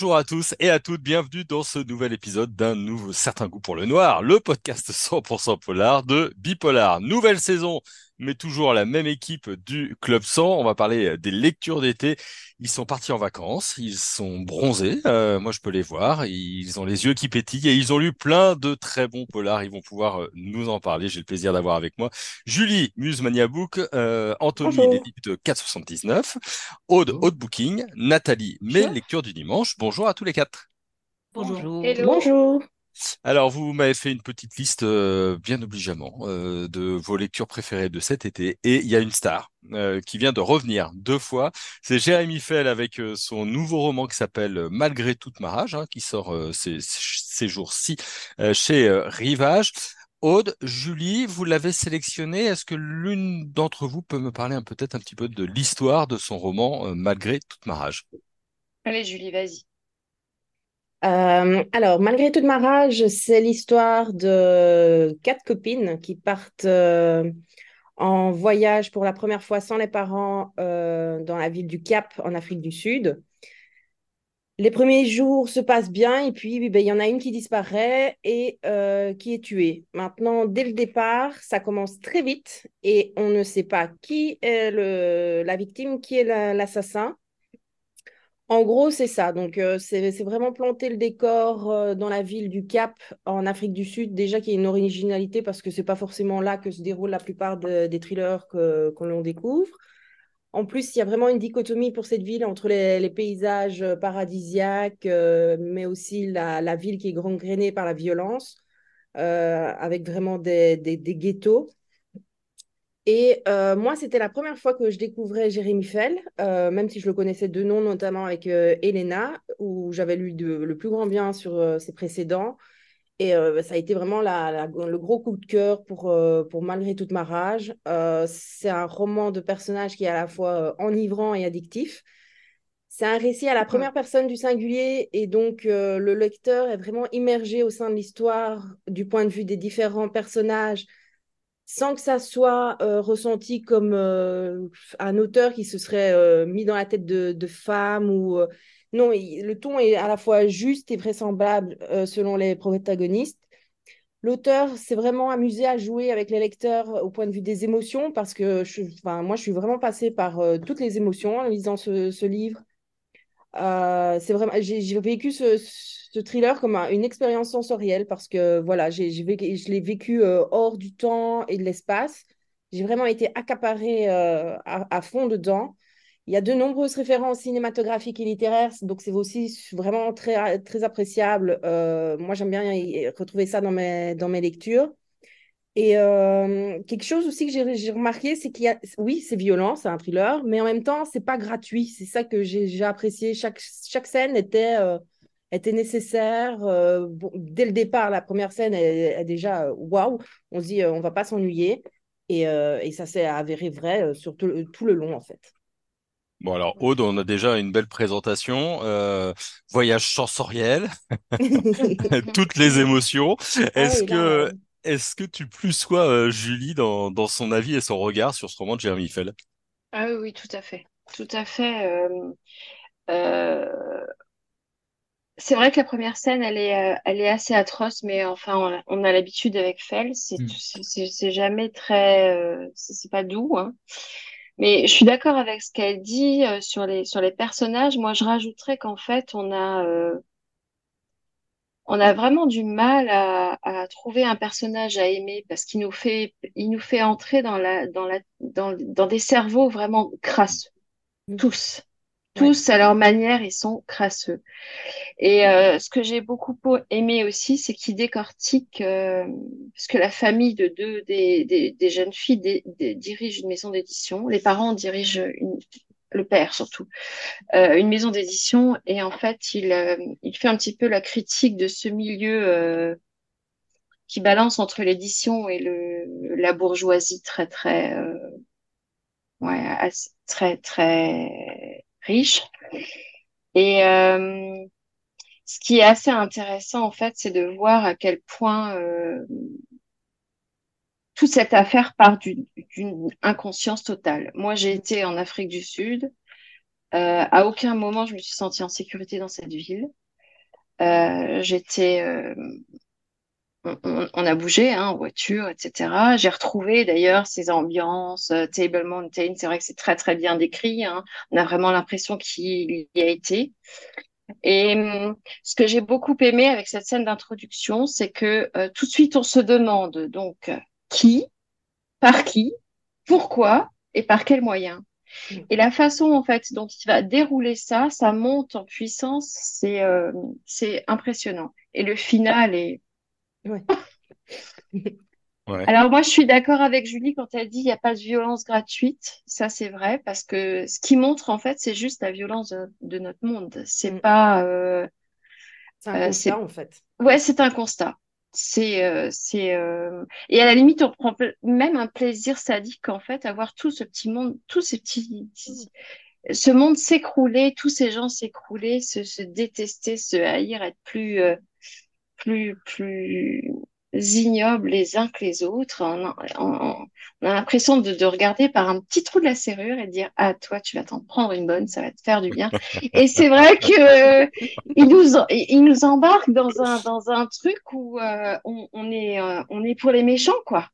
Bonjour à tous et à toutes, bienvenue dans ce nouvel épisode d'un nouveau certain goût pour le noir, le podcast 100% polar de Bipolar. Nouvelle saison, mais toujours la même équipe du Club 100. On va parler des lectures d'été. Ils sont partis en vacances, ils sont bronzés, euh, moi je peux les voir, ils ont les yeux qui pétillent et ils ont lu plein de très bons polars. Ils vont pouvoir euh, nous en parler. J'ai le plaisir d'avoir avec moi Julie, Muse Maniabook, euh, Anthony, l'équipe de 479, Aude, Aude Booking, Nathalie, mes lectures du dimanche. Bonjour à tous les quatre. Bonjour. Bonjour. Alors, vous m'avez fait une petite liste euh, bien obligeamment euh, de vos lectures préférées de cet été. Et il y a une star euh, qui vient de revenir deux fois. C'est Jérémy Fell avec son nouveau roman qui s'appelle Malgré toute ma rage, hein, qui sort ces, jours-ci chez Rivage. Aude, Julie, vous l'avez sélectionné. Est-ce que l'une d'entre vous peut me parler peut-être un petit peu de l'histoire de son roman Malgré toute ma rage? Allez, Julie, vas-y. Euh, alors, malgré toute ma rage, c'est l'histoire de quatre copines qui partent euh, en voyage pour la première fois sans les parents euh, dans la ville du Cap, en Afrique du Sud. Les premiers jours se passent bien et puis ben, il y en a une qui disparaît et qui est tuée. Maintenant, dès le départ, ça commence très vite et on ne sait pas qui est la victime, qui est l'assassin. En gros, c'est ça. Donc, euh, c'est vraiment planter le décor euh, dans la ville du Cap, en Afrique du Sud. Déjà, qu'il y a une originalité parce que c'est pas forcément là que se déroulent la plupart des thrillers que, l'on découvre. En plus, il y a vraiment une dichotomie pour cette ville entre les, paysages paradisiaques, euh, mais aussi la, ville qui est gangrénée par la violence, avec vraiment des ghettos. Et euh, moi, c'était la première fois que je découvrais Jérémy Fell, euh, même si je le connaissais de nom, notamment avec euh, Elena, où j'avais lu le plus grand bien sur ses précédents. Et ça a été vraiment le gros coup de cœur pour, pour Malgré toute ma rage. c'est un roman de personnage qui est à la fois enivrant et addictif. C'est un récit à la première personne du singulier et donc le lecteur est vraiment immergé au sein de l'histoire du point de vue des différents personnages sans que ça soit euh, ressenti comme euh, un auteur qui se serait euh, mis dans la tête de, femme ou non le ton est à la fois juste et vraisemblable selon les protagonistes. L'auteur s'est vraiment amusé à jouer avec les lecteurs au point de vue des émotions parce que je, moi je suis vraiment passée par toutes les émotions en lisant ce livre c'est vraiment j'ai vécu ce thriller comme une expérience sensorielle parce que voilà, j'ai, je l'ai vécu euh, hors du temps et de l'espace. J'ai vraiment été accaparée euh, à, fond dedans. Il y a de nombreuses références cinématographiques et littéraires, donc c'est aussi vraiment très, très appréciable. Euh, moi, j'aime bien retrouver ça dans mes, dans mes lectures. Et quelque chose aussi que j'ai remarqué, c'est qu'il y a, oui, c'est violent, c'est un thriller, mais en même temps, c'est pas gratuit. C'est ça que j'ai apprécié. Chaque, chaque scène était était nécessaire. Euh, dès le départ, la première scène est, déjà euh, waouh. On se dit, euh, on va pas s'ennuyer. Et, et, ça s'est avéré vrai sur tout, le long, en fait. Bon, alors, Aude, on a déjà une belle présentation. voyage sensoriel, toutes les émotions. Ah est-ce que, est-ce que tu plus sois Julie dans, dans son avis et son regard sur ce roman de Jeremy Fell Ah oui, oui, tout à fait. Tout à fait. Euh, c'est vrai que la première scène, elle est, euh, elle est assez atroce, mais enfin, on a, l'habitude avec Fell, c'est, mm. c'est, jamais très, euh, c'est pas doux, hein. Mais je suis d'accord avec ce qu'elle dit euh, sur les sur les personnages. Moi, je rajouterais qu'en fait, on a on a vraiment du mal à, à, trouver un personnage à aimer parce qu'il nous fait il nous fait entrer dans la dans la dans, dans des cerveaux vraiment crasses, mm. tous. Tous, à leur manière, ils sont crasseux. Et euh, ce que j'ai beaucoup aimé aussi, c'est qu'ils décortiquent, euh, parce que la famille de deux des, des, jeunes filles dirige une maison d'édition. Les parents dirigent une, le père surtout, euh, une maison d'édition. Et en fait, il, il fait un petit peu la critique de ce milieu qui balance entre l'édition et le, la bourgeoisie très, très, ouais, très, très riche. Et euh, ce qui est assez intéressant, en fait, c'est de voir à quel point euh, toute cette affaire part d'une inconscience totale. Moi, j'ai été en Afrique du Sud. Euh, à aucun moment je me suis sentie en sécurité dans cette ville. Euh, j'étais, euh, on, a bougé hein, en voiture, etc. J'ai retrouvé d'ailleurs ces ambiances, euh, Table Mountain. C'est vrai que c'est très très bien décrit. Hein. On a vraiment l'impression qu'il y a été. Et hum, ce que j'ai beaucoup aimé avec cette scène d'introduction, c'est que euh, tout de suite on se demande donc euh, qui, par qui, pourquoi et par quels moyens. Et la façon en fait dont il va dérouler ça, ça monte en puissance, c'est euh, c'est impressionnant. Et le final est. Ouais. Ouais. Alors moi je suis d'accord avec Julie quand elle dit il n'y a pas de violence gratuite. Ça c'est vrai parce que ce qui montre en fait c'est juste la violence de, de notre monde. C'est Mm. pas. euh, C'est un Euh, constat, en fait. ouais c'est un constat. C'est euh, euh, et à la limite on prend même un plaisir sadique en fait à voir tout ce petit monde, tous ces petits ce monde s'écrouler, tous ces gens s'écrouler, se, se détester, se haïr, être plus, euh, plus, plus ignobles les uns que les autres. On a, on- on a l'impression de, de regarder par un petit trou de la serrure et de dire, ah, toi, tu vas t'en prendre une bonne, ça va te faire du bien. Et c'est vrai que euh, il nous, il nous embarque dans un, dans un truc où euh, on, on est, euh, on est pour les méchants, quoi.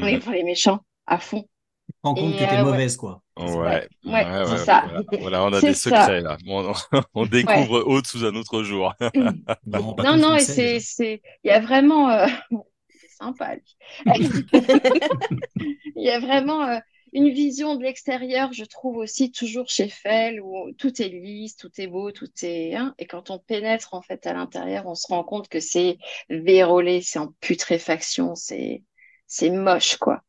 On est pour les méchants, à fond. te rends compte Et, que t'es ouais. mauvaise, quoi. Ouais, Ouais, ouais, ouais, ouais, c'est ça. Voilà, Voilà, on a des ça. secrets là. On, on découvre Aude sous un autre jour. Non, pas Non, non, et c'est, il y a vraiment, euh, c'est sympa. Il y a vraiment euh, une vision de l'extérieur, je trouve aussi toujours chez Fell, où tout est lisse, tout est beau, tout est, hein, et quand on pénètre en fait à l'intérieur, on se rend compte que c'est vérolé, c'est en putréfaction, c'est, c'est moche, quoi.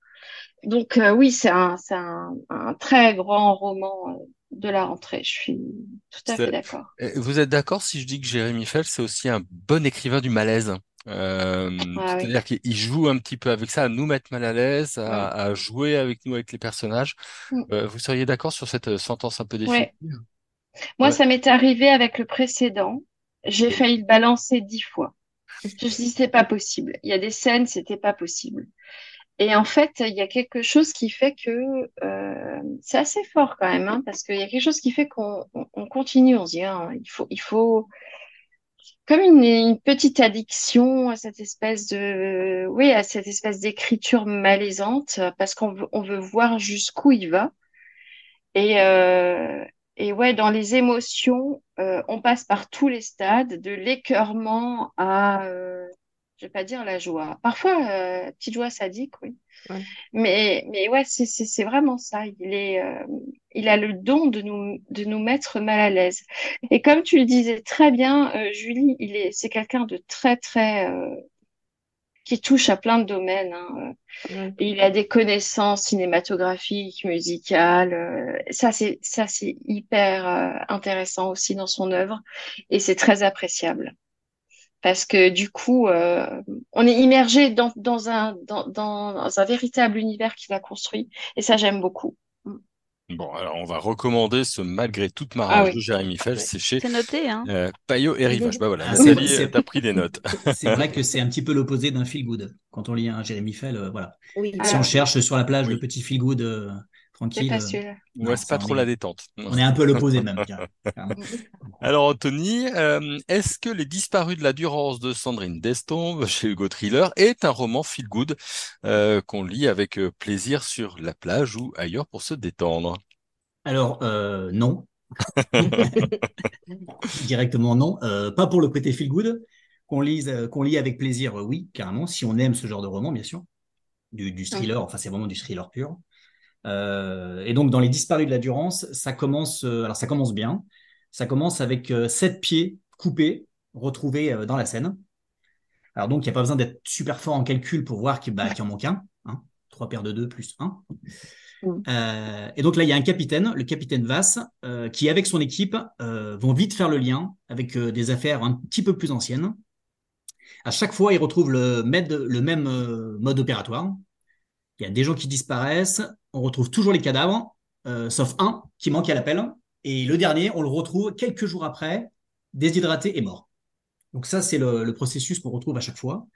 Donc euh, oui, c'est un, un, un très grand roman euh, de la rentrée. Je suis tout à fait d'accord. Vous êtes d'accord si je dis que Jérémy Fell, c'est aussi un bon écrivain du malaise? Euh, Ah oui. c'est-à-dire qu'il joue un petit peu avec ça, à nous mettre mal à l'aise, à, Ouais. à jouer avec nous, avec les personnages. Mm. Euh, vous seriez d'accord sur cette euh, sentence un peu Ouais. définitive? Moi, Ouais. ça m'est arrivé avec le précédent. J'ai failli le balancer dix fois. Je me suis dit, c'est pas possible. Il y a des scènes, c'était pas possible. Et en fait, il y a quelque chose qui fait que euh, c'est assez fort quand même, hein, parce qu'il y a quelque chose qui fait qu'on on, on continue. On se dit, ah, il faut, il faut, comme une, une petite addiction à cette espèce de, oui, à cette espèce d'écriture malaisante, parce qu'on veut, on veut voir jusqu'où il va. Et, euh, et ouais, dans les émotions, euh, on passe par tous les stades, de l'écœurement à, euh, je vais pas dire la joie. Parfois, euh, petite joie sadique, oui. Ouais. Mais, mais ouais, c'est, vraiment ça. Il est, euh, il a le don de nous, de nous mettre mal à l'aise. Et comme tu le disais très bien, euh, Julie, il est, c'est quelqu'un de très, très, qui touche à plein de domaines. hein. Ouais. Il a des connaissances cinématographiques, musicales. ça, c'est ça, c'est hyper intéressant aussi dans son œuvre, et c'est très appréciable parce que du coup, euh, on est immergé dans, dans un dans, dans un véritable univers qu'il a construit, et ça, j'aime beaucoup. Bon, alors on va recommander ce Malgré toute ma Ah rage oui. de Jérémy Fell, Ouais. c'est chez noté, hein. euh, Payot et Rivage. Bah voilà, Ah, c'est- Nathalie, euh, t'as pris des notes. C'est vrai que c'est un petit peu l'opposé d'un feel good. Quand on lit un Jérémy Fell, euh, voilà. Oui, Si Ah. on cherche sur la plage Oui. le petit feel good euh, tranquille, pas euh. Ouais, c'est pas trop est- la détente. on est un peu l'opposé même. Alors Anthony, euh, est-ce que Les Disparus de la Durance de Sandrine Destombe chez Hugo Thriller est un roman feel good euh, qu'on lit avec plaisir sur la plage ou ailleurs pour se détendre? Alors, euh, non. Directement non. Euh, pas pour le côté feel good. Qu'on lise, euh, qu'on lit avec plaisir, euh, oui, carrément, si on aime ce genre de roman, bien sûr. Du, du thriller, enfin, c'est vraiment du thriller pur. Euh, et donc, dans Les Disparus de la Durance, ça commence, euh, alors ça commence bien. Ça commence avec euh, sept pieds coupés, retrouvés dans la Seine. Alors donc, il n'y a pas besoin d'être super fort en calcul pour voir qu'il bah, en manque un. Hein. Trois paires de deux plus un. Mm. Et donc là, il y a un capitaine, le capitaine Vass, euh, qui avec son équipe vont vite faire le lien avec des affaires un petit peu plus anciennes. À chaque fois, ils retrouvent le, med- le même mode opératoire. Il y a des gens qui disparaissent, on retrouve toujours les cadavres, euh, sauf un qui manque à l'appel. Et le dernier, on le retrouve quelques jours après, déshydraté et mort. Donc ça, c'est le, le processus qu'on retrouve à chaque fois.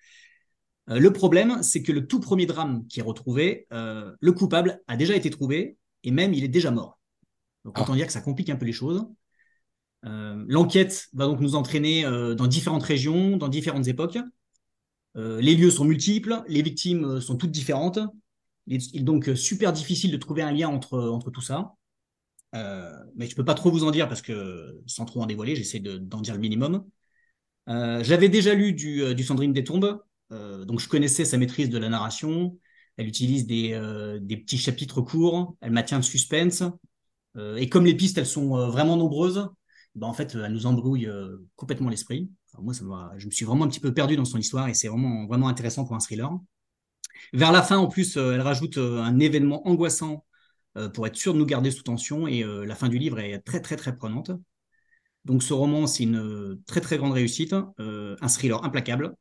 Euh, le problème, c'est que le tout premier drame qui est retrouvé, euh, le coupable a déjà été trouvé et même il est déjà mort. Donc, autant dire que ça complique un peu les choses. L'enquête va donc nous entraîner dans différentes régions, dans différentes époques. les lieux sont multiples, les victimes sont toutes différentes. Il est donc super difficile de trouver un lien entre, entre tout ça. mais je ne peux pas trop vous en dire parce que, sans trop en dévoiler, j'essaie d'en dire le minimum. J'avais déjà lu du, du Sandrine des Tombes, donc je connaissais sa maîtrise de la narration. Elle utilise des, des petits chapitres courts, elle maintient le suspense. et comme les pistes, elles sont vraiment nombreuses, ben en fait, elle nous embrouille complètement l'esprit. moi, ça je me suis vraiment un petit peu perdu dans son histoire et c'est vraiment, vraiment intéressant pour un thriller. Vers la fin, en plus, euh, elle rajoute euh, un événement angoissant euh, pour être sûr de nous garder sous tension et la fin du livre est très très très prenante. Donc ce roman, c'est une très très grande réussite, un thriller implacable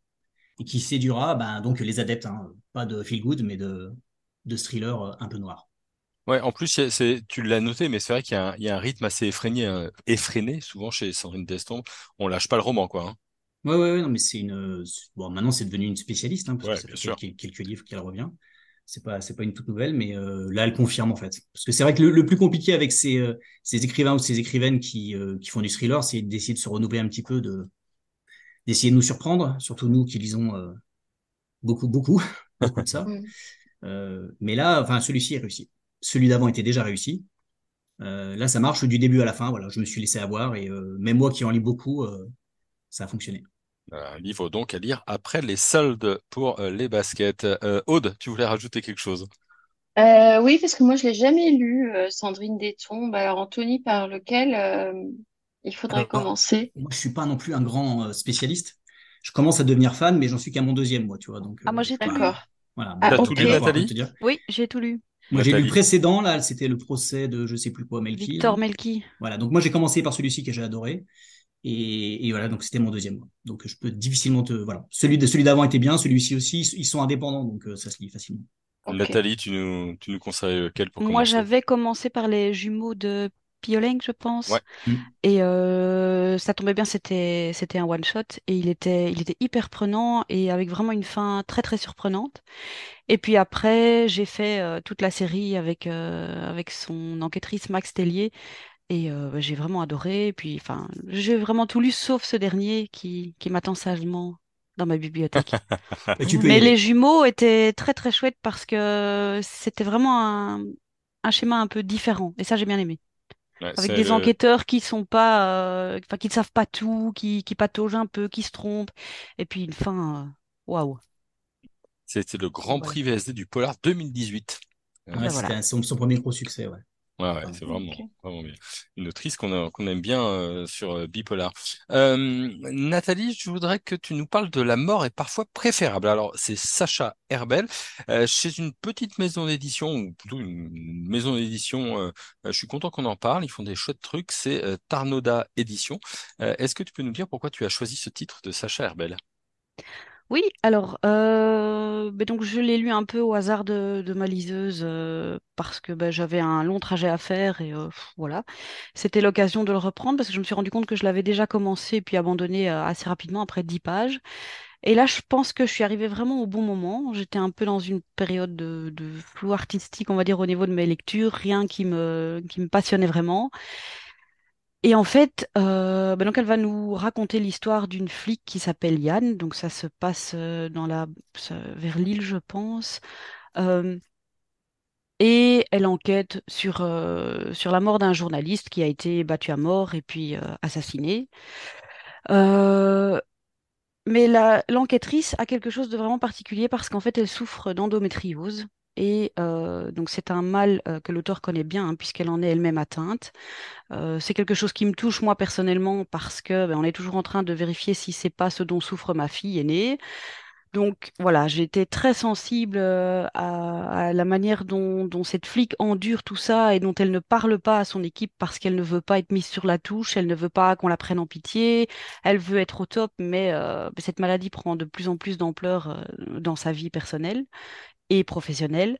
et qui séduira ben, donc les adeptes, hein. pas de feel good, mais de, de thriller un peu noir. Ouais, en plus, c'est, tu l'as noté, mais c'est vrai qu'il y, a un rythme assez effréné, effréné souvent chez Sandrine Deston. On lâche pas le roman, quoi. Hein. Ouais, ouais, non, mais c'est une. Bon, maintenant, c'est devenu une spécialiste, hein, parce que ça fait quelques, livres qu'elle revient. C'est pas, c'est pas une toute nouvelle, mais euh, là, elle confirme, en fait. Parce que c'est vrai que le, plus compliqué avec ces, euh, ces écrivains ou ces écrivaines qui, euh, qui font du thriller, c'est d'essayer de se renouveler un petit peu, de, d'essayer de nous surprendre, surtout nous qui lisons beaucoup, beaucoup, beaucoup de ça. mais là, enfin, celui-ci est réussi. Celui d'avant était déjà réussi. là, ça marche du début à la fin. Voilà, je me suis laissé avoir et même moi qui en lis beaucoup, ça a fonctionné. Un livre donc à lire après les soldes pour euh, les baskets. Euh, Aude, tu voulais rajouter quelque chose? Euh, Oui, parce que moi je l'ai jamais lu, Sandrine Détombes. Alors Anthony, par lequel il faudrait commencer Moi, je suis pas non plus un grand spécialiste. Je commence à devenir fan, mais j'en suis qu'à mon deuxième, moi, tu vois. Donc, ah, moi j'ai tout lu. Voilà. Ah, tout lu, Nathalie Oui, j'ai tout lu. Moi, j'ai lu le précédent, là, c'était le procès de je sais plus quoi, Melki. Victor Melki. Voilà, donc moi j'ai commencé par celui-ci que j'ai adoré. Et, voilà, donc c'était mon deuxième. Donc je peux difficilement te. Voilà. Celui, de, celui d'avant était bien, celui-ci aussi. Ils sont indépendants, donc euh, ça se lit facilement. Nathalie, tu nous, tu nous conseilles quel pour Moi, j'avais commencé par les jumeaux de Piolenc, je pense. Mm. Et euh, ça tombait bien, c'était c'était un one shot et il était il était hyper prenant et avec vraiment une fin très très surprenante. Et puis après, j'ai fait euh, toute la série avec avec son enquêtrice Max Tellier et bah, j'ai vraiment adoré. Et puis, enfin, j'ai vraiment tout lu sauf ce dernier qui, qui m'attend sagement dans ma bibliothèque. Mais les jumeaux étaient très très chouettes parce que c'était vraiment un, un, schéma un peu différent. Et ça, j'ai bien aimé. Avec des enquêteurs qui sont pas, enfin, qui ne savent pas tout, qui, qui pataugent un peu, qui se trompent. Et puis une fin, waouh. C'était le Grand Prix VSD du Polar 2018. Ouais, C'était son, son, premier gros succès, ouais. Ouais, ouais, c'est vraiment, vraiment bien. Une autrice qu'on qu'on aime bien euh, sur euh, Bipolar. Euh, Nathalie, je voudrais que tu nous parles de La mort est parfois préférable. Alors, c'est Sacha Herbel, euh, chez une petite maison d'édition, ou plutôt une maison d'édition, je suis content qu'on en parle, ils font des chouettes trucs, c'est Tarnoda Édition. Est-ce que tu peux nous dire pourquoi tu as choisi ce titre de Sacha Herbel? Oui, alors, euh, ben donc je l'ai lu un peu au hasard de, ma liseuse euh, parce que ben, j'avais un long trajet à faire et euh, voilà. C'était l'occasion de le reprendre parce que je me suis rendu compte que je l'avais déjà commencé puis abandonné assez rapidement après dix pages. Et là, je pense que je suis arrivée vraiment au bon moment. J'étais un peu dans une période de, de flou artistique, on va dire, au niveau de mes lectures, rien qui me, qui me passionnait vraiment. Et en fait, euh, bah donc elle va nous raconter l'histoire d'une flic qui s'appelle Yann. Donc ça se passe euh, dans la, vers Lille, je pense. Euh, et elle enquête sur, sur la mort d'un journaliste qui a été battu à mort et puis assassiné. mais l'enquêtrice a quelque chose de vraiment particulier parce qu'en fait, elle souffre d'endométriose. Et euh, donc c'est un mal euh, que l'auteur connaît bien, hein, puisqu'elle en est elle-même atteinte. Euh, c'est quelque chose qui me touche moi personnellement parce que ben, on est toujours en train de vérifier si c'est pas ce dont souffre ma fille aînée. Donc voilà, j'ai été très sensible à, la manière dont, cette flic endure tout ça et dont elle ne parle pas à son équipe parce qu'elle ne veut pas être mise sur la touche, elle ne veut pas qu'on la prenne en pitié, elle veut être au top, mais cette maladie prend de plus en plus d'ampleur dans sa vie personnelle et professionnelle.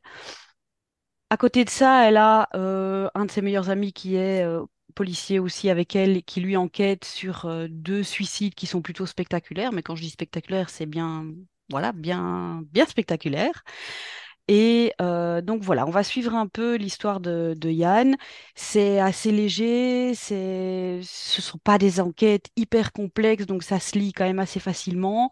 À côté de ça, elle a euh, un de ses meilleurs amis qui est euh, policier aussi avec elle, qui lui enquête sur euh, deux suicides qui sont plutôt spectaculaires. Mais quand je dis spectaculaire, c'est bien, voilà, bien, bien spectaculaire. Et euh, donc voilà, on va suivre un peu l'histoire de, Yann. C'est assez léger, c'est, ce sont pas des enquêtes hyper complexes, donc ça se lit quand même assez facilement.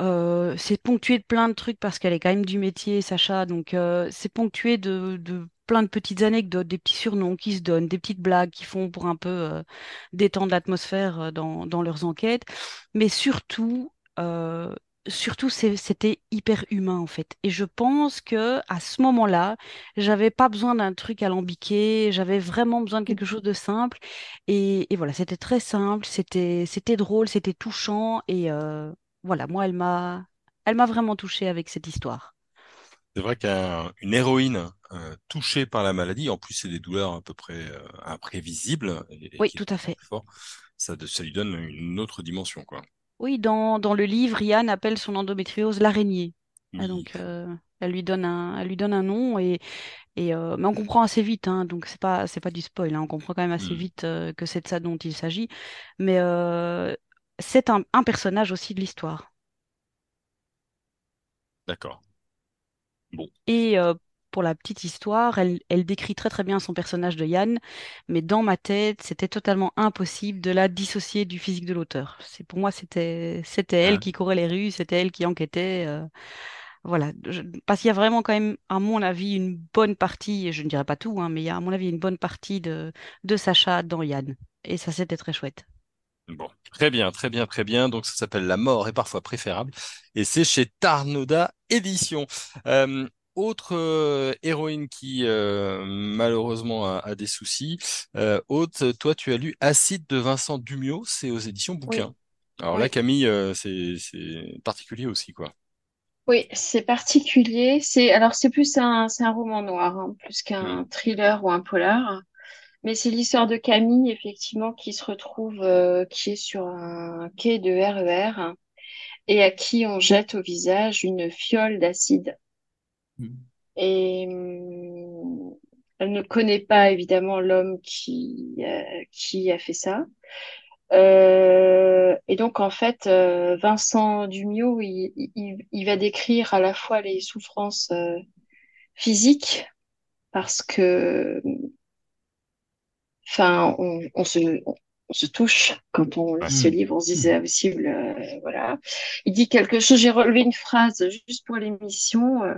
Euh, c'est ponctué de plein de trucs parce qu'elle est quand même du métier, Sacha. Donc euh, c'est ponctué de, plein de petites anecdotes, des petits surnoms qui se donnent, des petites blagues qui font pour un peu détendre l'atmosphère dans, leurs enquêtes. Mais surtout, surtout c'était hyper humain en fait. Et je pense que à ce moment-là, j'avais pas besoin d'un truc alambiqué, j'avais vraiment besoin de quelque chose de simple. Et, et voilà, c'était très simple, c'était c'était drôle, c'était touchant. Et euh, voilà, moi, elle m'a elle m'a vraiment touchée avec cette histoire. C'est vrai qu'une héroïne euh, touchée par la maladie, en plus c'est des douleurs à peu près euh, imprévisibles et, et Oui, tout à fait. fort, ça, ça lui donne une autre dimension, quoi. Oui, dans, dans le livre, Yann appelle son endométriose l'araignée. Ah, donc, euh, elle lui donne un, elle lui donne un nom et, et euh, mais on comprend assez vite, hein, donc c'est pas, c'est pas du spoil, hein, on comprend quand même assez Hmm. vite euh, que c'est de ça dont il s'agit. Mais c'est un, un personnage aussi de l'histoire. D'accord. Bon. Et euh, pour la petite histoire, elle, elle décrit très très bien son personnage de Yann, mais dans ma tête, c'était totalement impossible de la dissocier du physique de l'auteur. C'est pour moi, c'était c'était elle Hein. qui courait les rues, c'était elle qui enquêtait. euh, voilà, Je- parce qu'il y a vraiment quand même, à mon avis, une bonne partie, et je ne dirais pas tout, hein, mais il y a à mon avis une bonne partie de, de Sacha dans Yann. Et ça, c'était très chouette. Bon, très bien, très bien, très bien. Donc ça s'appelle La mort est parfois préférable et c'est chez Tarnoda Édition. Euh, autre euh, héroïne qui euh, malheureusement a, a des soucis. Euh, toi tu as lu Acide de Vincent Dumiot, c'est aux éditions Oui, Bouquin. Alors là, Camille, euh, c'est particulier aussi quoi. oui, c'est particulier. C'est alors c'est plus un c'est un roman noir hein, plus qu'un thriller ou un polar. Mais c'est l'histoire de Camille effectivement qui se retrouve qui est sur un quai de RER et à qui on jette au visage une fiole d'acide. Et hum, elle ne connaît pas évidemment l'homme qui euh, qui a fait ça. Euh, et donc, en fait, euh, Vincent Dumiot, il, il, va décrire à la fois les souffrances euh, physiques, parce que, enfin, on, se, se touche quand on lit ce livre, on se disait, ah, possible, euh, voilà. Il dit quelque chose, j'ai relevé une phrase juste pour l'émission, euh,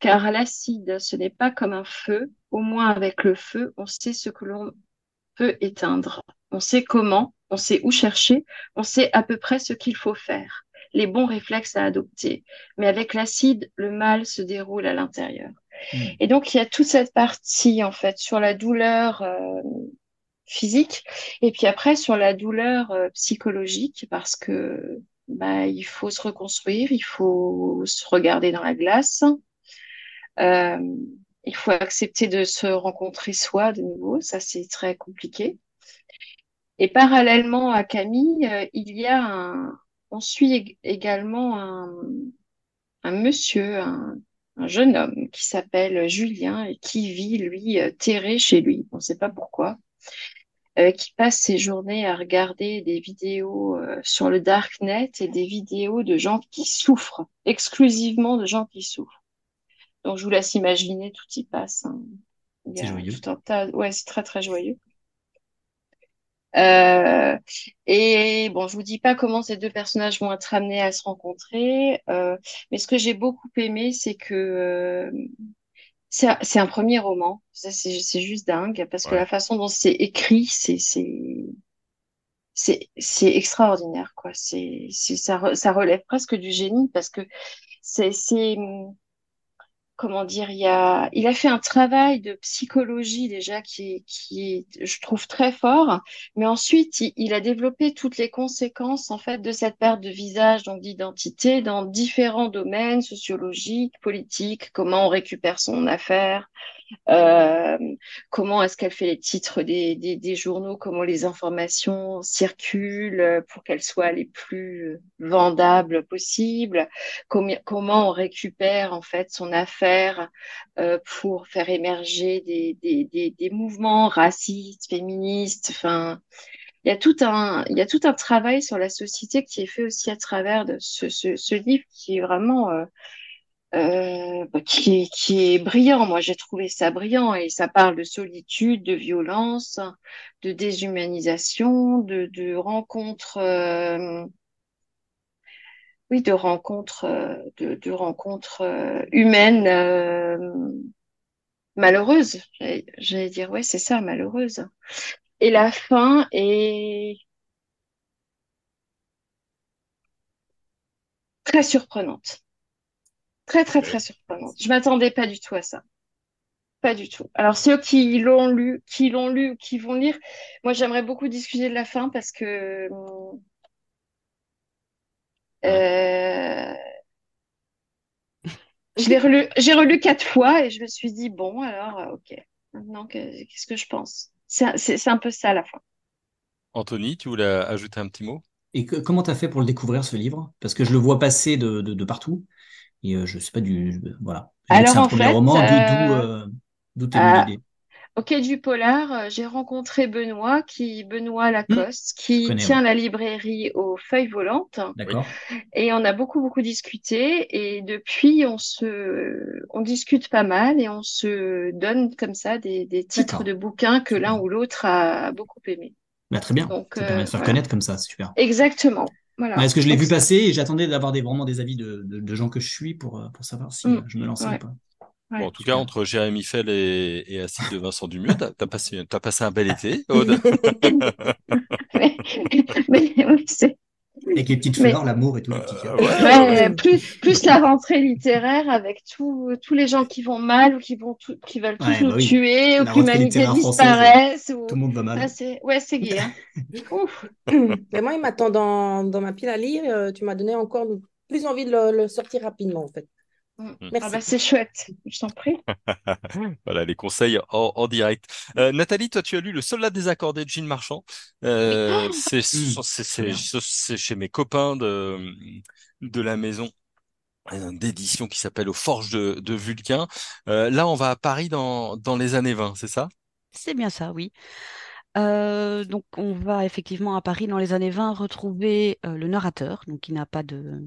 car l'acide, ce n'est pas comme un feu, au moins avec le feu, on sait ce que l'on peut éteindre. On sait comment, on sait où chercher, on sait à peu près ce qu'il faut faire, les bons réflexes à adopter. Mais avec l'acide, le mal se déroule à l'intérieur. Hmm. Et donc, il y a toute cette partie, en fait, sur la douleur euh, physique, et puis après, sur la douleur euh, psychologique, parce que bah, il faut se reconstruire, il faut se regarder dans la glace, euh, il faut accepter de se rencontrer soi de nouveau, ça c'est très compliqué. Et parallèlement à Camille, euh, il y a un, on suit ég- également un, un monsieur, un, un jeune homme qui s'appelle Julien et qui vit, lui, terré chez lui. On ne sait pas pourquoi. Euh, qui passe ses journées à regarder des vidéos euh, sur le darknet et des vidéos de gens qui souffrent, exclusivement de gens qui souffrent. Donc je vous laisse imaginer, tout y passe. hein. Il y C'est a joyeux. tout un tas. Ouais, c'est très très joyeux. Euh, et bon, je vous dis pas comment ces deux personnages vont être amenés à se rencontrer, euh, mais ce que j'ai beaucoup aimé, c'est que euh, c'est un premier roman. C'est juste dingue parce que la façon dont c'est écrit, c'est c'est extraordinaire, quoi. C'est c'est ça re- ça relève presque du génie parce que c'est c'est comment dire, il a, il a fait un travail de psychologie déjà qui qui je trouve très fort, mais ensuite il, il a développé toutes les conséquences en fait de cette perte de visage, donc d'identité, dans différents domaines sociologiques, politiques, comment on récupère son affaire, euh, comment est-ce qu'elle fait les titres des, journaux, comment les informations circulent pour qu'elles soient les plus vendables possibles, comment, on récupère en fait son affaire euh, pour faire émerger des, mouvements racistes, féministes, enfin. Il y a tout un, travail sur la société qui est fait aussi à travers ce livre qui est vraiment euh, euh, bah, qui, est brillant. Moi, j'ai trouvé ça brillant et ça parle de solitude, de violence, de déshumanisation, de, de rencontres, euh, oui, de rencontres, euh, de, de rencontres humaines malheureuses. J'allais dire, ouais, c'est ça, malheureuse. Et la fin est très surprenante. Très, très, très surprenante. Je m'attendais pas du tout à ça. Pas du tout. Alors, ceux qui l'ont lu, qui l'ont lu ou qui vont lire, moi, j'aimerais beaucoup discuter de la fin parce que euh, je l'ai relu, j'ai relu quatre fois et je me suis dit, bon, alors, euh, ok, maintenant, que- qu'est-ce que je pense? C'est, c'est, c'est un peu ça, la fin. Anthony, tu voulais ajouter un petit mot? Et que- comment t'as fait pour le découvrir, ce livre? Parce que je le vois passer de, de, de partout. Et euh, je sais pas du... Voilà. Alors, un en fait, roman. D'où euh, euh, euh, l'idée? Au Quai du Polar, j'ai rencontré Benoît, qui, Benoît Hmm, Lacoste, je qui tient la librairie aux Feuilles Volantes. D'accord. Et on a beaucoup, beaucoup discuté. Et depuis, on se, on discute pas mal et on se donne comme ça des, des titres de bouquins que l'un ou l'autre a beaucoup aimé. Bah, très bien. Donc, Ça permet euh, de se faire voilà. connaître comme ça. C'est super. Exactement. Parce que je l'ai vu passer et j'attendais d'avoir des, vraiment des avis de, de, de gens que je suis pour, euh, pour savoir si mm, euh, je me lançais ou ouais, pas. Bon, en tout cas, entre Jérémy Fell et, et Acide de Vincent Dumuret, t'as, t'as passé, t'as passé un bel été, Aude. Mais, mais, oui, c'est, Avec les petites mais, fleurs, l'amour et tout, les petits Euh, ouais, plus, plus la rentrée littéraire avec tous tous les gens qui vont mal ou qui vont tout- qui veulent tous Ouais, nous bah oui. tuer ou La que rentrée l'humanité littéraire française, disparaisse tout ou le monde va mal. c'est ouais c'est gay hein. Mais moi, il m'attend dans, dans ma pile à lire. Euh, tu m'as donné encore plus envie de le, le sortir rapidement, en fait. Mm. Ah bah c'est chouette, je t'en prie. Voilà les conseils en, en direct. Euh, Nathalie, toi tu as lu Le Soldat désaccordé de Gilles Marchand. Euh, c'est Hum, c'est chez mes copains de de la maison d'édition qui s'appelle Aux Forges de, de Vulcain. Euh, là, on va à Paris dans dans les années 20, c'est ça? C'est bien ça, oui. Euh, donc, on va effectivement à Paris dans les années 20 retrouver euh, le narrateur, donc qui n'a pas de,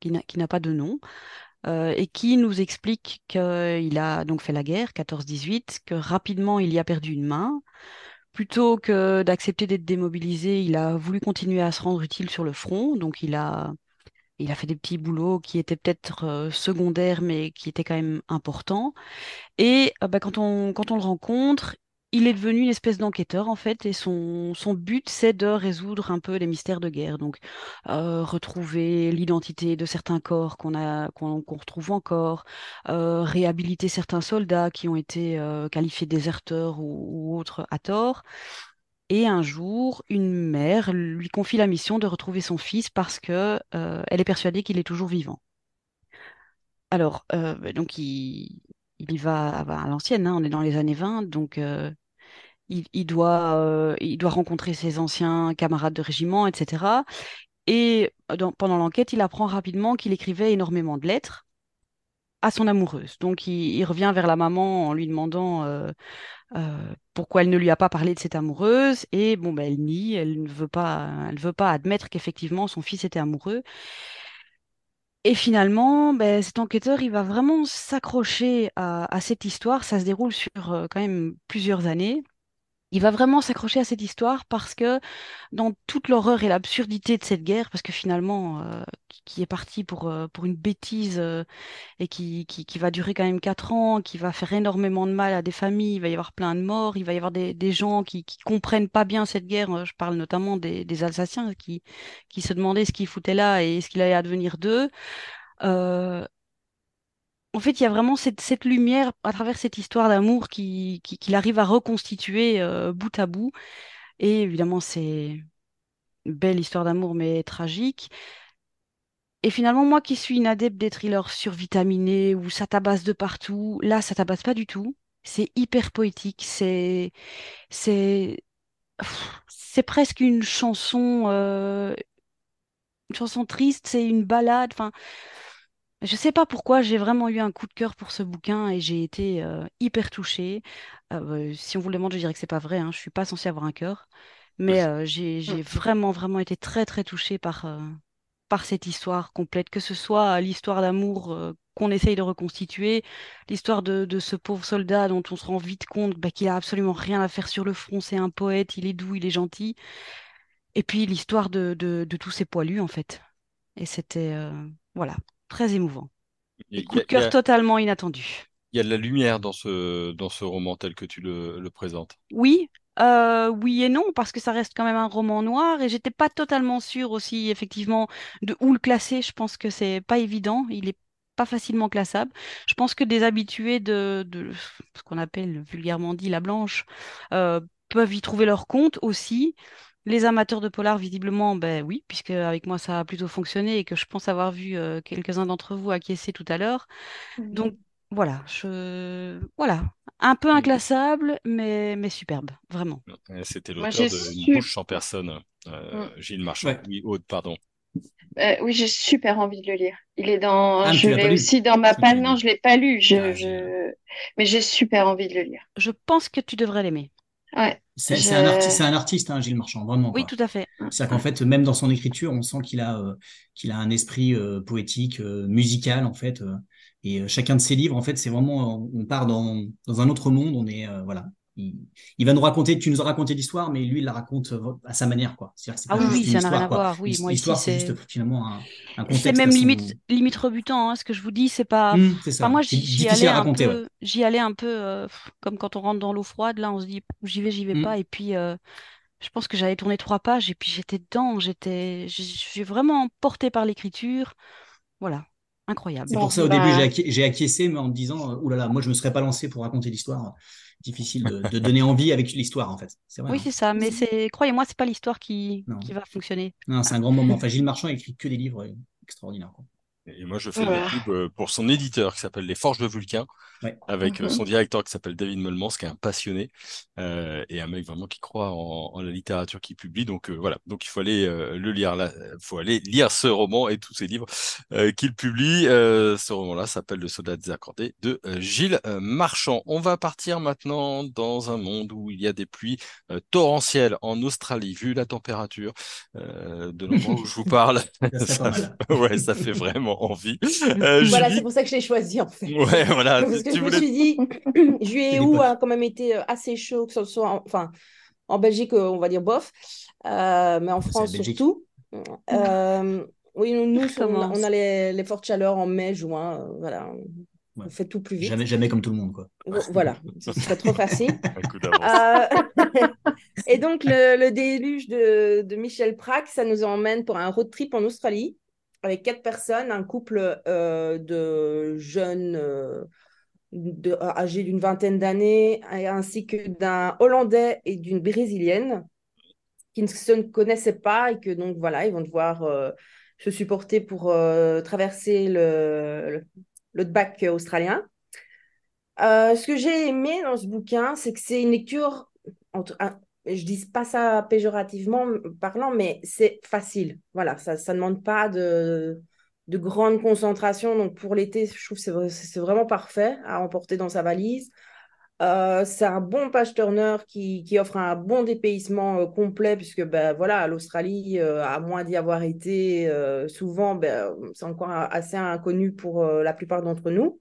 qui n'a, qui n'a pas de nom, euh, et qui nous explique qu'il a donc fait la guerre, 14-18, que rapidement il y a perdu une main. Plutôt que d'accepter d'être démobilisé, il a voulu continuer à se rendre utile sur le front, donc il a, il a fait des petits boulots qui étaient peut-être euh, secondaires, mais qui étaient quand même importants. Et euh, bah, quand on, quand on le rencontre, il est devenu une espèce d'enquêteur en fait, et son, son but c'est de résoudre un peu les mystères de guerre. Donc euh, retrouver l'identité de certains corps qu'on a, qu'on, retrouve encore, euh, réhabiliter certains soldats qui ont été euh, qualifiés déserteurs ou, autres à tort. Et un jour, une mère lui confie la mission de retrouver son fils parce que elle est persuadée qu'il est toujours vivant. Alors, donc il, il y va à, l'ancienne, hein, on est dans les années 20, donc il, il doit, euh, il doit rencontrer ses anciens camarades de régiment, etc. Et dans- pendant l'enquête, il apprend rapidement qu'il écrivait énormément de lettres à son amoureuse. Donc il, revient vers la maman en lui demandant euh, euh, pourquoi elle ne lui a pas parlé de cette amoureuse. Et bon, ben, elle nie, elle ne veut pas, admettre qu'effectivement son fils était amoureux. Et finalement, ben, cet enquêteur, il va vraiment s'accrocher à, cette histoire. Ça se déroule sur euh, quand même plusieurs années. Il va vraiment s'accrocher à cette histoire parce que dans toute l'horreur et l'absurdité de cette guerre, parce que finalement, euh, qui, est partie pour, euh, pour une bêtise euh, et qui, qui, qui va durer quand même quatre ans, qui va faire énormément de mal à des familles, il va y avoir plein de morts, il va y avoir des, des gens qui, qui comprennent pas bien cette guerre. Je parle notamment des, Alsaciens qui, qui se demandaient ce qu'ils foutaient là et ce qu'il allait advenir d'eux. En fait, il y a vraiment cette, lumière à travers cette histoire d'amour qui, qui- qu'il arrive à reconstituer euh, bout à bout. Et évidemment, c'est une belle histoire d'amour, mais tragique. Et finalement, moi qui suis une adepte des thrillers survitaminés, où ça tabasse de partout, là, ça tabasse pas du tout. C'est hyper poétique. C'est, c'est, c'est presque une chanson, euh, une chanson triste. C'est une ballade. Enfin, Je sais pas pourquoi, j'ai vraiment eu un coup de cœur pour ce bouquin et j'ai été euh, hyper touchée. Euh, euh, si on vous le demande, je dirais que c'est pas vrai, hein, je suis pas censée avoir un cœur, mais euh, j'ai, j'ai vraiment, vraiment été très, très touchée par, euh, par cette histoire complète, que ce soit l'histoire d'amour qu'on essaye de reconstituer, l'histoire de, ce pauvre soldat dont on se rend vite compte bah, qu'il a absolument rien à faire sur le front, c'est un poète, il est doux, il est gentil, et puis l'histoire de, tous ces poilus en fait. Et c'était voilà très émouvant. coup de cœur totalement inattendu. Il y a de la lumière dans ce, dans ce roman tel que tu le, le présentes. Oui, euh, oui et non, parce que ça reste quand même un roman noir et j'étais pas totalement sûre aussi, effectivement, de où le classer. Je pense que c'est pas évident. Il est pas facilement classable. Je pense que des habitués de, de ce qu'on appelle vulgairement dit la blanche euh, peuvent y trouver leur compte aussi. Les amateurs de polar, visiblement, ben oui, puisque avec moi ça a plutôt fonctionné et que je pense avoir vu euh, quelques-uns d'entre vous acquiescer tout à l'heure. Donc voilà, je voilà, un peu inclassable, mais, mais superbe, vraiment. C'était l'auteur de Une bouche sans personne, euh, mm. Gilles Marchand. Oui, Aude, pardon. Euh, oui, j'ai super envie de le lire. Il est dans, ah, je l'ai aussi dans ma panne. Non, je l'ai pas lu. Je, ah, je... Mais j'ai super envie de le lire. Je pense que tu devrais l'aimer. Ouais. C'est un, artiste, un artiste, hein, Gilles Marchand, vraiment. Oui, tout à fait. C'est-à-dire qu'en fait, même dans son écriture, on sent qu'il a, euh, qu'il a un esprit poétique, musical, en fait. Et euh, chacun de ces livres, en fait, c'est vraiment, on part dans, dans un autre monde. On est, euh, voilà, il, va nous raconter, tu nous as raconté l'histoire, mais lui, il la raconte euh, à sa manière, quoi. C'est ah oui, ça n'a rien à voir. Oui, moi l'histoire, c'est juste finalement un, un contexte. C'est même limite, limite rebutant. Hein, ce que je vous dis, c'est pas. Mmh, ça. moi, j'y allais, un peu, j'y allais un peu comme quand on rentre dans l'eau froide. Là, on se dit, j'y vais, j'y vais mmh. pas. Et puis, je pense que j'avais tourné trois pages et puis j'étais dedans. J'étais, j'ai vraiment porté par l'écriture. Voilà. Incroyable. C'est pour ça, au début, bah j'ai acquiescé, mais en me disant, oulala, là là, moi, je ne me serais pas lancé pour raconter l'histoire. Difficile de, donner envie avec l'histoire, en fait. oui, hein. c'est ça. Mais c'est, croyez-moi, c'est pas l'histoire qui, qui va fonctionner. Non, c'est un grand moment. Enfin, Gilles Marchand a écrit que des livres extraordinaires. Et moi, je fais la pub euh, pour son éditeur qui s'appelle Les Forges de Vulcain, avec euh, son directeur qui s'appelle David Molmans, qui est un passionné euh, et un mec vraiment qui croit en, la littérature qu'il publie. Donc voilà, donc il faut aller le lire là, faut aller lire ce roman et tous ses livres qu'il publie. ce roman-là s'appelle Le Soldat désaccordé de Gilles Marchand. On va partir maintenant dans un monde où il y a des pluies torrentielles en Australie, vu la température de l'endroit où je vous parle. ouais, ça fait vraiment envie. Euh, voilà, c'est pour ça que je l'ai choisi en fait. Ouais, voilà. Parce que je me suis dit, juillet et août a quand même été euh, assez chaud, que ce soit, en, enfin, en Belgique, euh, on va dire bof, mais en France surtout. oui, nous, nous on, a, les, les, fortes chaleurs en mai, juin, voilà. On fait tout plus vite. Jamais, jamais comme tout le monde, quoi. Voilà, ce serait trop facile. et donc, le, le déluge de, de, Michel Prac, ça nous emmène pour un road trip en Australie avec quatre personnes, un couple euh, de jeunes euh, de, âgés d'une vingtaine d'années, ainsi que d'un Hollandais et d'une Brésilienne qui ne se connaissaient pas et que donc voilà, ils vont devoir euh, se supporter pour traverser le, le, bac australien. ce que j'ai aimé dans ce bouquin, c'est que c'est une lecture entre, je dis pas ça péjorativement parlant, mais c'est facile. Voilà, ça ne demande pas de, de grande concentration. Donc pour l'été, je trouve que c'est vraiment parfait à emporter dans sa valise. Euh, c'est un bon page turner qui, qui, offre un bon dépaysement euh, complet, puisque ben, voilà, l'Australie, euh, à moins d'y avoir été souvent, ben, c'est encore assez inconnu pour la plupart d'entre nous.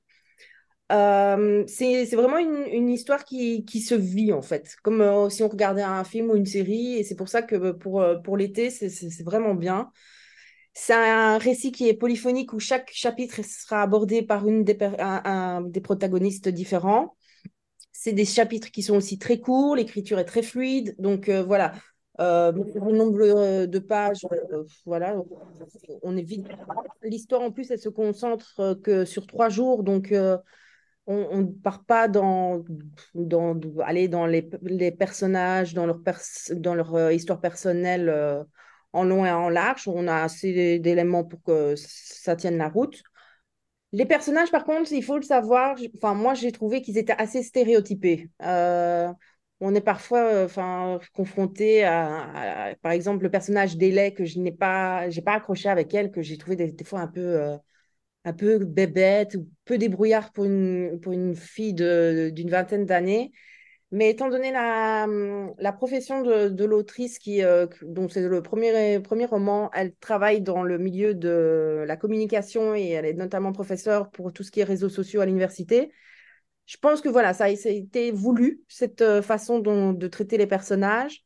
Euh, c'est vraiment une, histoire qui, se vit en fait, comme euh, si on regardait un film ou une série, et c'est pour ça que euh, pour, l'été, c'est vraiment bien. C'est un récit qui est polyphonique où chaque chapitre sera abordé par une des, un, des protagonistes différents. C'est des chapitres qui sont aussi très courts, l'écriture est très fluide, donc voilà. Euh, le nombre de pages, voilà, on est vite. L'histoire en plus, elle se concentre que sur trois jours, donc on ne part pas dans, dans, aller dans les, personnages, dans leur, euh, histoire personnelle euh, en long et en large. On a assez d'éléments pour que ça tienne la route. Les personnages, par contre, il faut le savoir, moi, j'ai trouvé qu'ils étaient assez stéréotypés. Euh, on est parfois enfin, confronté à, par exemple, le personnage d'Élé que je n'ai pas, j'ai pas accroché avec elle, que j'ai trouvé des, fois un peu un peu bébête, peu débrouillard pour une, pour une fille d'une vingtaine d'années. Mais étant donné la, la profession de, l'autrice, qui, euh, donc c'est le premier, premier roman, elle travaille dans le milieu de la communication et elle est notamment professeure pour tout ce qui est réseaux sociaux à l'université. Je pense que voilà, ça a été voulu, cette euh, façon dont, de traiter les personnages.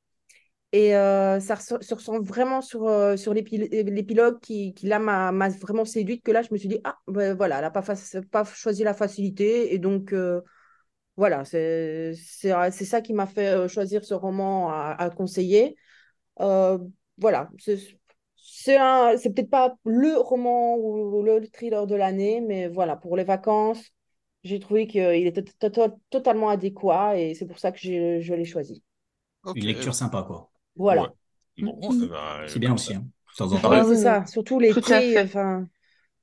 Et euh, ça se ressent vraiment sur, euh, sur l'épilogue qui, qui, là, m'a vraiment séduite, que là, je me suis dit, ah, ben voilà, elle n'a pas, pas, choisi la facilité. Et donc, euh, voilà, c'est ça qui m'a fait choisir ce roman à, à conseiller. voilà, c'est peut-être pas le roman ou le thriller de l'année, mais voilà, pour les vacances, j'ai trouvé qu'il était totalement adéquat et c'est pour ça que je l'ai choisi. Une lecture sympa, quoi. Voilà. Eh ben, c'est bien aussi. Hein, c'est ça, surtout l'été, enfin,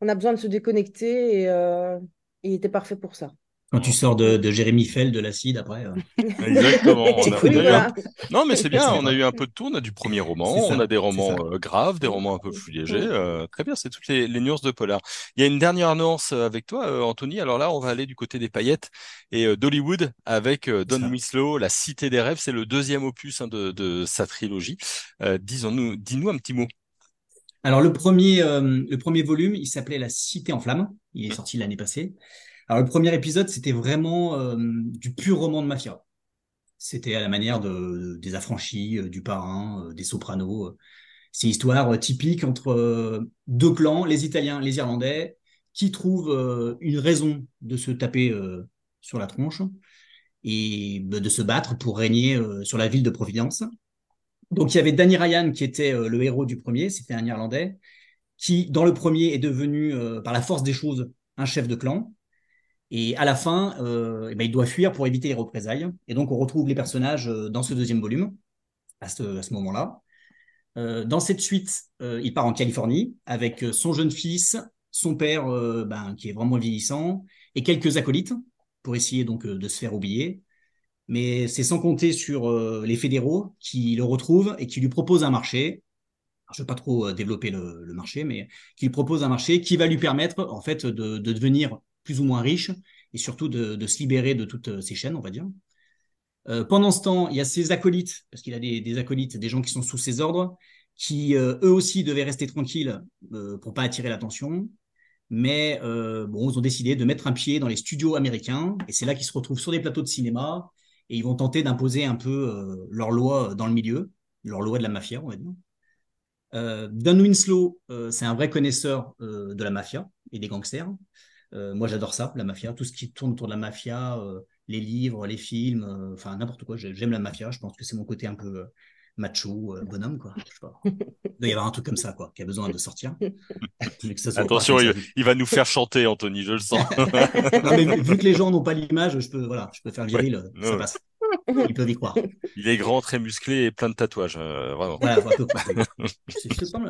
on a besoin de se déconnecter et euh, il était parfait pour ça. Quand tu sors de, de Jérémy Fell de l'acide après. Euh. Exactement. Non, mais c'est bien. On a eu un peu de tout. On a du premier roman, on a des romans euh, graves, des romans un peu plus légers. Euh, très bien, c'est toutes les, les, nuances de polar. Il y a une dernière nuance avec toi, Anthony. Alors là, on va aller du côté des paillettes et d'Hollywood avec Don Winslow, La Cité des rêves. C'est le deuxième opus hein, de, de, sa trilogie. Disons-nous, dis-nous un petit mot. Alors le premier, le premier volume, il s'appelait La Cité en flammes. Il est mmh. sorti l'année passée. Alors, le premier épisode, c'était vraiment euh, du pur roman de mafia. C'était à la manière de, des affranchis, euh, du parrain, euh, des sopranos. C'est une histoire typique entre deux clans, les Italiens, les Irlandais, qui trouvent une raison de se taper sur la tronche et bah, de se battre pour régner sur la ville de Providence. Donc il y avait Danny Ryan qui était le héros du premier, c'était un Irlandais, qui dans le premier est devenu par la force des choses un chef de clan. Et à la fin, euh, eh ben, il doit fuir pour éviter les représailles. Et donc, on retrouve les personnages euh, dans ce deuxième volume, à ce, moment-là. Euh, dans cette suite, il part en Californie avec son jeune fils, son père, ben, qui est vraiment vieillissant, et quelques acolytes pour essayer donc de se faire oublier. Mais c'est sans compter sur les fédéraux qui le retrouvent et qui lui proposent un marché. je ne vais pas trop développer le, marché, mais qui lui propose un marché qui va lui permettre en fait de devenir plus ou moins riche et surtout de, se libérer de toutes ces chaînes, on va dire. Euh, pendant ce temps, il y a ses acolytes, parce qu'il a des, acolytes, des gens qui sont sous ses ordres, qui euh, eux aussi devaient rester tranquilles euh, pour pas attirer l'attention. Mais bon, ils ont décidé de mettre un pied dans les studios américains, et c'est là qu'ils se retrouvent sur des plateaux de cinéma, et ils vont tenter d'imposer un peu leur loi dans le milieu, leur loi de la mafia, on va dire. Don Winslow, c'est un vrai connaisseur de la mafia et des gangsters. Euh, moi, j'adore ça, la mafia, tout ce qui tourne autour de la mafia, euh, les livres, les films, euh, enfin n'importe quoi. J'aime la mafia. Je pense que c'est mon côté un peu macho, bonhomme, quoi. Je sais pas. Il doit y avoir un truc comme ça, quoi, qui a besoin de sortir. Attention, il, va nous faire chanter, Anthony, je le sens. vu, que les gens n'ont pas l'image, je peux, voilà, je peux faire viril, ça passe. Ils peuvent y croire. Il est grand, très musclé et plein de tatouages, vraiment. Voilà,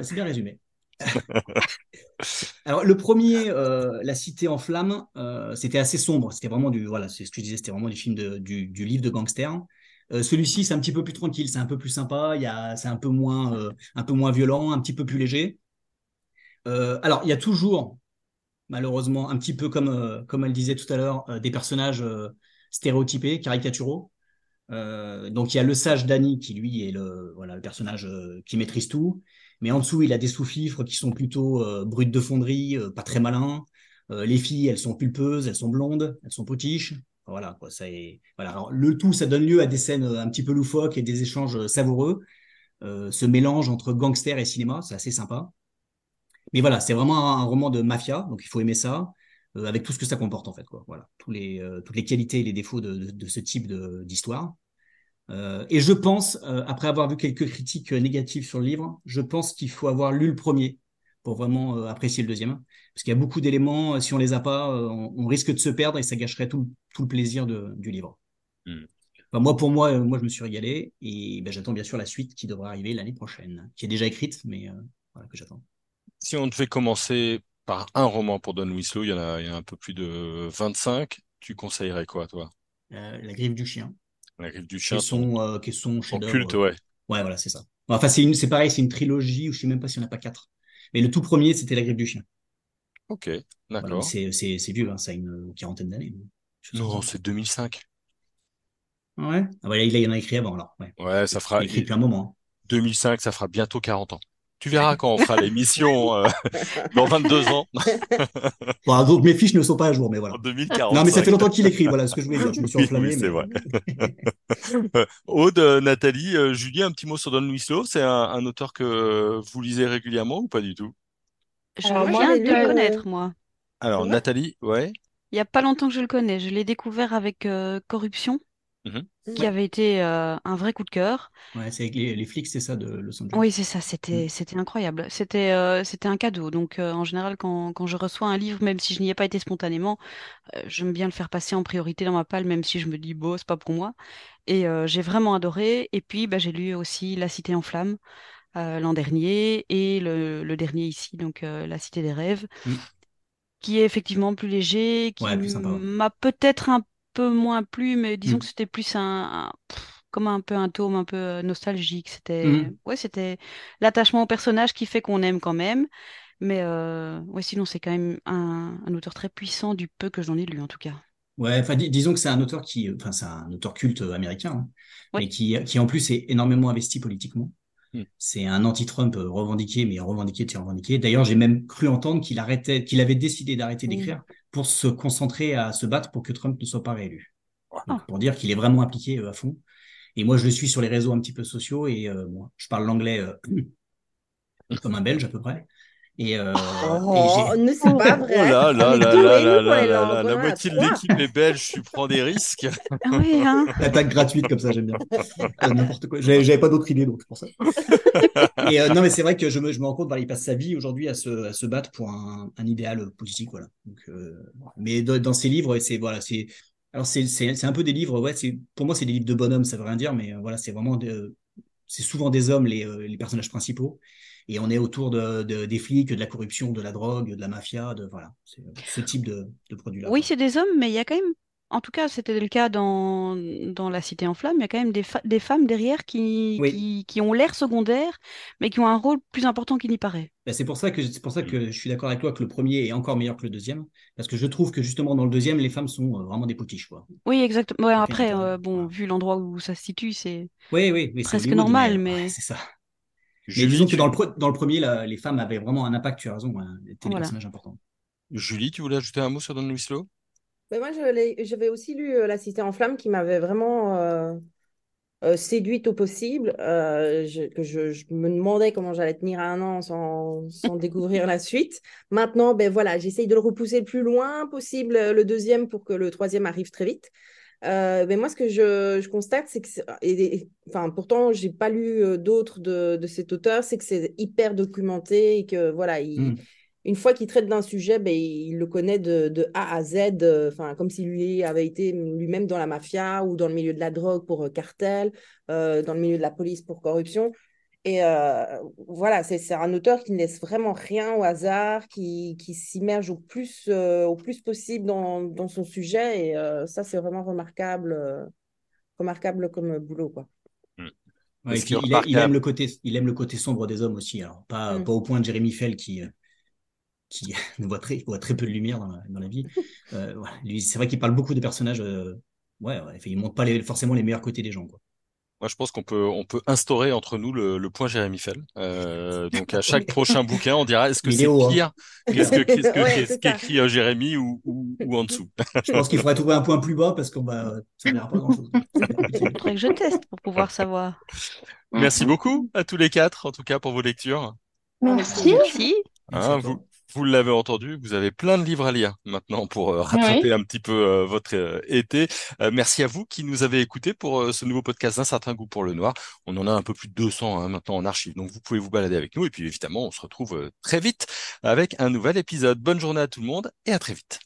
c'est bien résumé. Alors, le premier, euh, La Cité en flammes, euh, c'était assez sombre. C'était vraiment du, voilà, c'est ce que je disais, c'était vraiment du film de, du, livre de gangster. Euh, Celui-ci, c'est un petit peu plus tranquille, c'est un peu plus sympa, c'est un peu moins, euh, un peu moins violent, un petit peu plus léger. Alors, il y a toujours, malheureusement, un petit peu comme, comme elle disait tout à l'heure, des personnages stéréotypés, caricaturaux. donc, il y a le sage Danny qui, lui, est le, voilà, le personnage qui maîtrise tout. Mais en dessous, il a des sous-fifres qui sont plutôt euh, brutes de fonderie, euh, pas très malins. Euh, les filles, elles sont pulpeuses, elles sont blondes, elles sont potiches. Voilà, quoi, ça est... voilà. Le tout, ça donne lieu à des scènes un petit peu loufoques et des échanges savoureux. ce mélange entre gangster et cinéma, c'est assez sympa. Mais voilà, c'est vraiment un, roman de mafia, donc il faut aimer ça, avec tout ce que ça comporte en fait. Quoi. Voilà, Tous les, toutes les qualités et les défauts de ce type d'histoire. Euh, et je pense, euh, après avoir vu quelques critiques négatives sur le livre, je pense qu'il faut avoir lu le premier pour vraiment euh, apprécier le deuxième. Parce qu'il y a beaucoup d'éléments, si on les a pas, on, risque de se perdre et ça gâcherait tout, tout le plaisir de, du livre. Hmm. Enfin, moi, pour moi, moi, je me suis régalé et ben, j'attends bien sûr la suite qui devrait arriver l'année prochaine, qui est déjà écrite, mais voilà que j'attends. Si on devait commencer par un roman pour Don Winslow, il y en a, il y a un peu plus de 25, tu conseillerais quoi, toi? La griffe du chien. La griffe du chien. Qui sont, euh, qui sont culte, ouais. Ouais, voilà, c'est ça. Enfin, c'est, c'est pareil, c'est une trilogie, ou je sais même pas s'il n'y en a pas quatre. Mais le tout premier, c'était La griffe du chien. Ok, d'accord. c'est, c'est, c'est vieux, hein, ça a une quarantaine d'années. Non, c'est 2005. Ouais? Ah bah, il, a, il en a écrit avant alors. Ouais, Ouais, ça fera il a écrit depuis un moment. 2005, ça fera bientôt 40 ans. Tu verras quand on fera l'émission euh, dans 22 ans, Bon, donc mes fiches ne sont pas à jour, mais voilà. en 2040. Non, mais ça fait longtemps qu'il écrit, voilà ce que je voulais dire. Je me suis Oui, enflammé. oui, c'est mais- vrai. Aude, euh, Nathalie, euh, Julie, un petit mot sur Don Winslow. C'est un, un auteur que vous lisez régulièrement ou pas du tout? Je Alors, viens de le connaître, moi. Alors. Nathalie, ouais. Il y a pas longtemps que je le connais. Je l'ai découvert avec euh, Corruption, Mhm. qui avait été euh, un vrai coup de cœur. Ouais, c'est avec les, les flics, c'est ça, de Los Angeles. Oui, c'est ça, c'était c'était incroyable. C'était euh, c'était un cadeau. Donc euh, en général, quand, quand je reçois un livre, même si je n'y ai pas été spontanément, euh, j'aime bien le faire passer en priorité dans ma palle, même si je me dis, bon, c'est pas pour moi. Et euh, j'ai vraiment adoré. Et puis, bah, j'ai lu aussi La Cité en flammes euh, l'an dernier et le, le dernier ici, donc euh, La Cité des rêves, Mm. qui est effectivement plus léger, qui ouais. m'a peut-être un peu moins plu, mais disons Mm. que c'était plus un, un- pff, comme un peu un tome un peu euh, nostalgique. C'était Mhm. ouais, c'était l'attachement au personnage qui fait qu'on aime quand même. Mais euh, ouais, sinon, c'est quand même un, un auteur très puissant du peu que j'en ai lu, en tout cas. Ouais, enfin, dis- disons que c'est un auteur qui, enfin, c'est un auteur culte américain, hein, mais qui, qui en plus est énormément investi politiquement. Hmm. C'est un anti-Trump euh, revendiqué, mais revendiqué, tu revendiqué. D'ailleurs, j'ai même cru entendre qu'il arrêtait, qu'il avait décidé d'arrêter d'écrire pour se concentrer à se battre pour que Trump ne soit pas réélu. Donc, Ah. pour dire qu'il est vraiment impliqué euh, à fond. Et moi, je le suis sur les réseaux un petit peu sociaux et euh, moi, je parle l'anglais euh, comme un Belge à peu près. Et, euh, Oh, ne c'est pas Oh vrai. là là là là là là là là. La moitié de l'équipe est belge, tu prends des risques. Ah oui, hein. L'attaque gratuite comme ça, j'aime bien. Euh, N'importe quoi. J'avais j'avais pas d'autre idée, donc c'est pour ça. Et euh, non, mais c'est vrai que je me, je me rends compte, voilà, il passe sa vie aujourd'hui à se, à se battre pour un, un idéal politique, voilà. Donc, euh, mais dans, dans ses livres, c'est voilà, c'est alors c'est c'est c'est un peu des livres, ouais, c'est pour moi c'est des livres de bonhomme, ça veut rien dire, mais euh, voilà, c'est vraiment de- c'est souvent des hommes les, euh, les personnages principaux. Et on est autour de, de- des flics, de la corruption, de la drogue, de la mafia, de voilà, c'est ce type de, de produit-là. Oui, c'est des hommes, mais il y a quand même, en tout cas, c'était le cas dans, dans La Cité en flammes, il y a quand même des, femmes derrière qui, Oui. qui, qui ont l'air secondaires, mais qui ont un rôle plus important qu'il n'y paraît. Ben, c'est pour ça que c'est pour ça Mm. que je suis d'accord avec toi que le premier est encore meilleur que le deuxième, parce que je trouve que justement dans le deuxième, les femmes sont euh, vraiment des potiches, quoi. Oui, exactement. Ouais, après, euh, bon, vu l'endroit où ça se situe, c'est Oui, oui, oui, c'est presque normal, mais, mais ouais, c'est ça. Mais Julie, disons que tu... dans le, pre- dans le premier, les femmes avaient vraiment un impact, tu as raison, hein, étaient des Voilà. personnages importants. Julie, tu voulais ajouter un mot sur Don Winslow? Ben, moi, je l'ai- j'avais aussi lu euh, La Cité en flammes qui m'avait vraiment euh, euh, séduite au possible. euh, je, que je, je me demandais comment j'allais tenir un an sans, sans découvrir la suite. Maintenant, ben voilà, j'essaye de le repousser le plus loin possible, le deuxième, pour que le troisième arrive très vite. Euh, mais moi, ce que je, je constate, c'est que, et, et- enfin, pourtant, j'ai pas lu euh, d'autres de, de cet auteur, c'est que c'est hyper documenté et que voilà, il, Mm. une fois qu'il traite d'un sujet, ben, il le connaît de, de A à Z, euh, comme si lui avait été lui-même dans la mafia ou dans le milieu de la drogue pour euh, cartel, dans le milieu de la police pour corruption. Et euh, voilà, c'est c'est un auteur qui ne laisse vraiment rien au hasard, qui, qui s'immerge au plus, euh, au plus possible dans, dans son sujet. Et euh, ça, c'est vraiment remarquable, euh, remarquable comme boulot, quoi. Ouais, puis, est il, aime le côté, il aime le côté sombre des hommes aussi. Alors, pas, Mm. pas au point de Jérémy Fell qui, qui voit, très, voit très peu de lumière dans la, dans la vie. Euh, c'est vrai qu'il parle beaucoup de personnages. euh, ouais, ouais, il montre pas les, forcément les meilleurs côtés des gens. Quoi. Moi, je pense qu'on peut, on peut instaurer entre nous le, le point Jérémy Fell. Euh, donc, à chaque prochain bouquin, on dira est-ce que c'est est hein. pire? Qu'est-ce que, qu'est-ce que, Ouais, qu'est-ce c'est ça. qu'écrit euh, Jérémy ou, ou, ou en dessous? Je pense qu'il faudrait trouver un point plus bas parce qu'on va, ça ne verra pas grand-chose. il faudrait que je teste pour pouvoir savoir. Merci beaucoup à tous les quatre, en tout cas, pour vos lectures. Merci. Merci. Merci Hein, vous, vous l'avez entendu, vous avez plein de livres à lire maintenant pour euh, rattraper un petit peu euh, votre euh, été. merci à vous qui nous avez écoutés pour ce nouveau podcast d'un certain goût pour le noir. On en a un peu plus de 200 hein, maintenant en archive, donc vous pouvez vous balader avec nous. Et puis évidemment, on se retrouve très vite avec un nouvel épisode. Bonne journée à tout le monde et à très vite.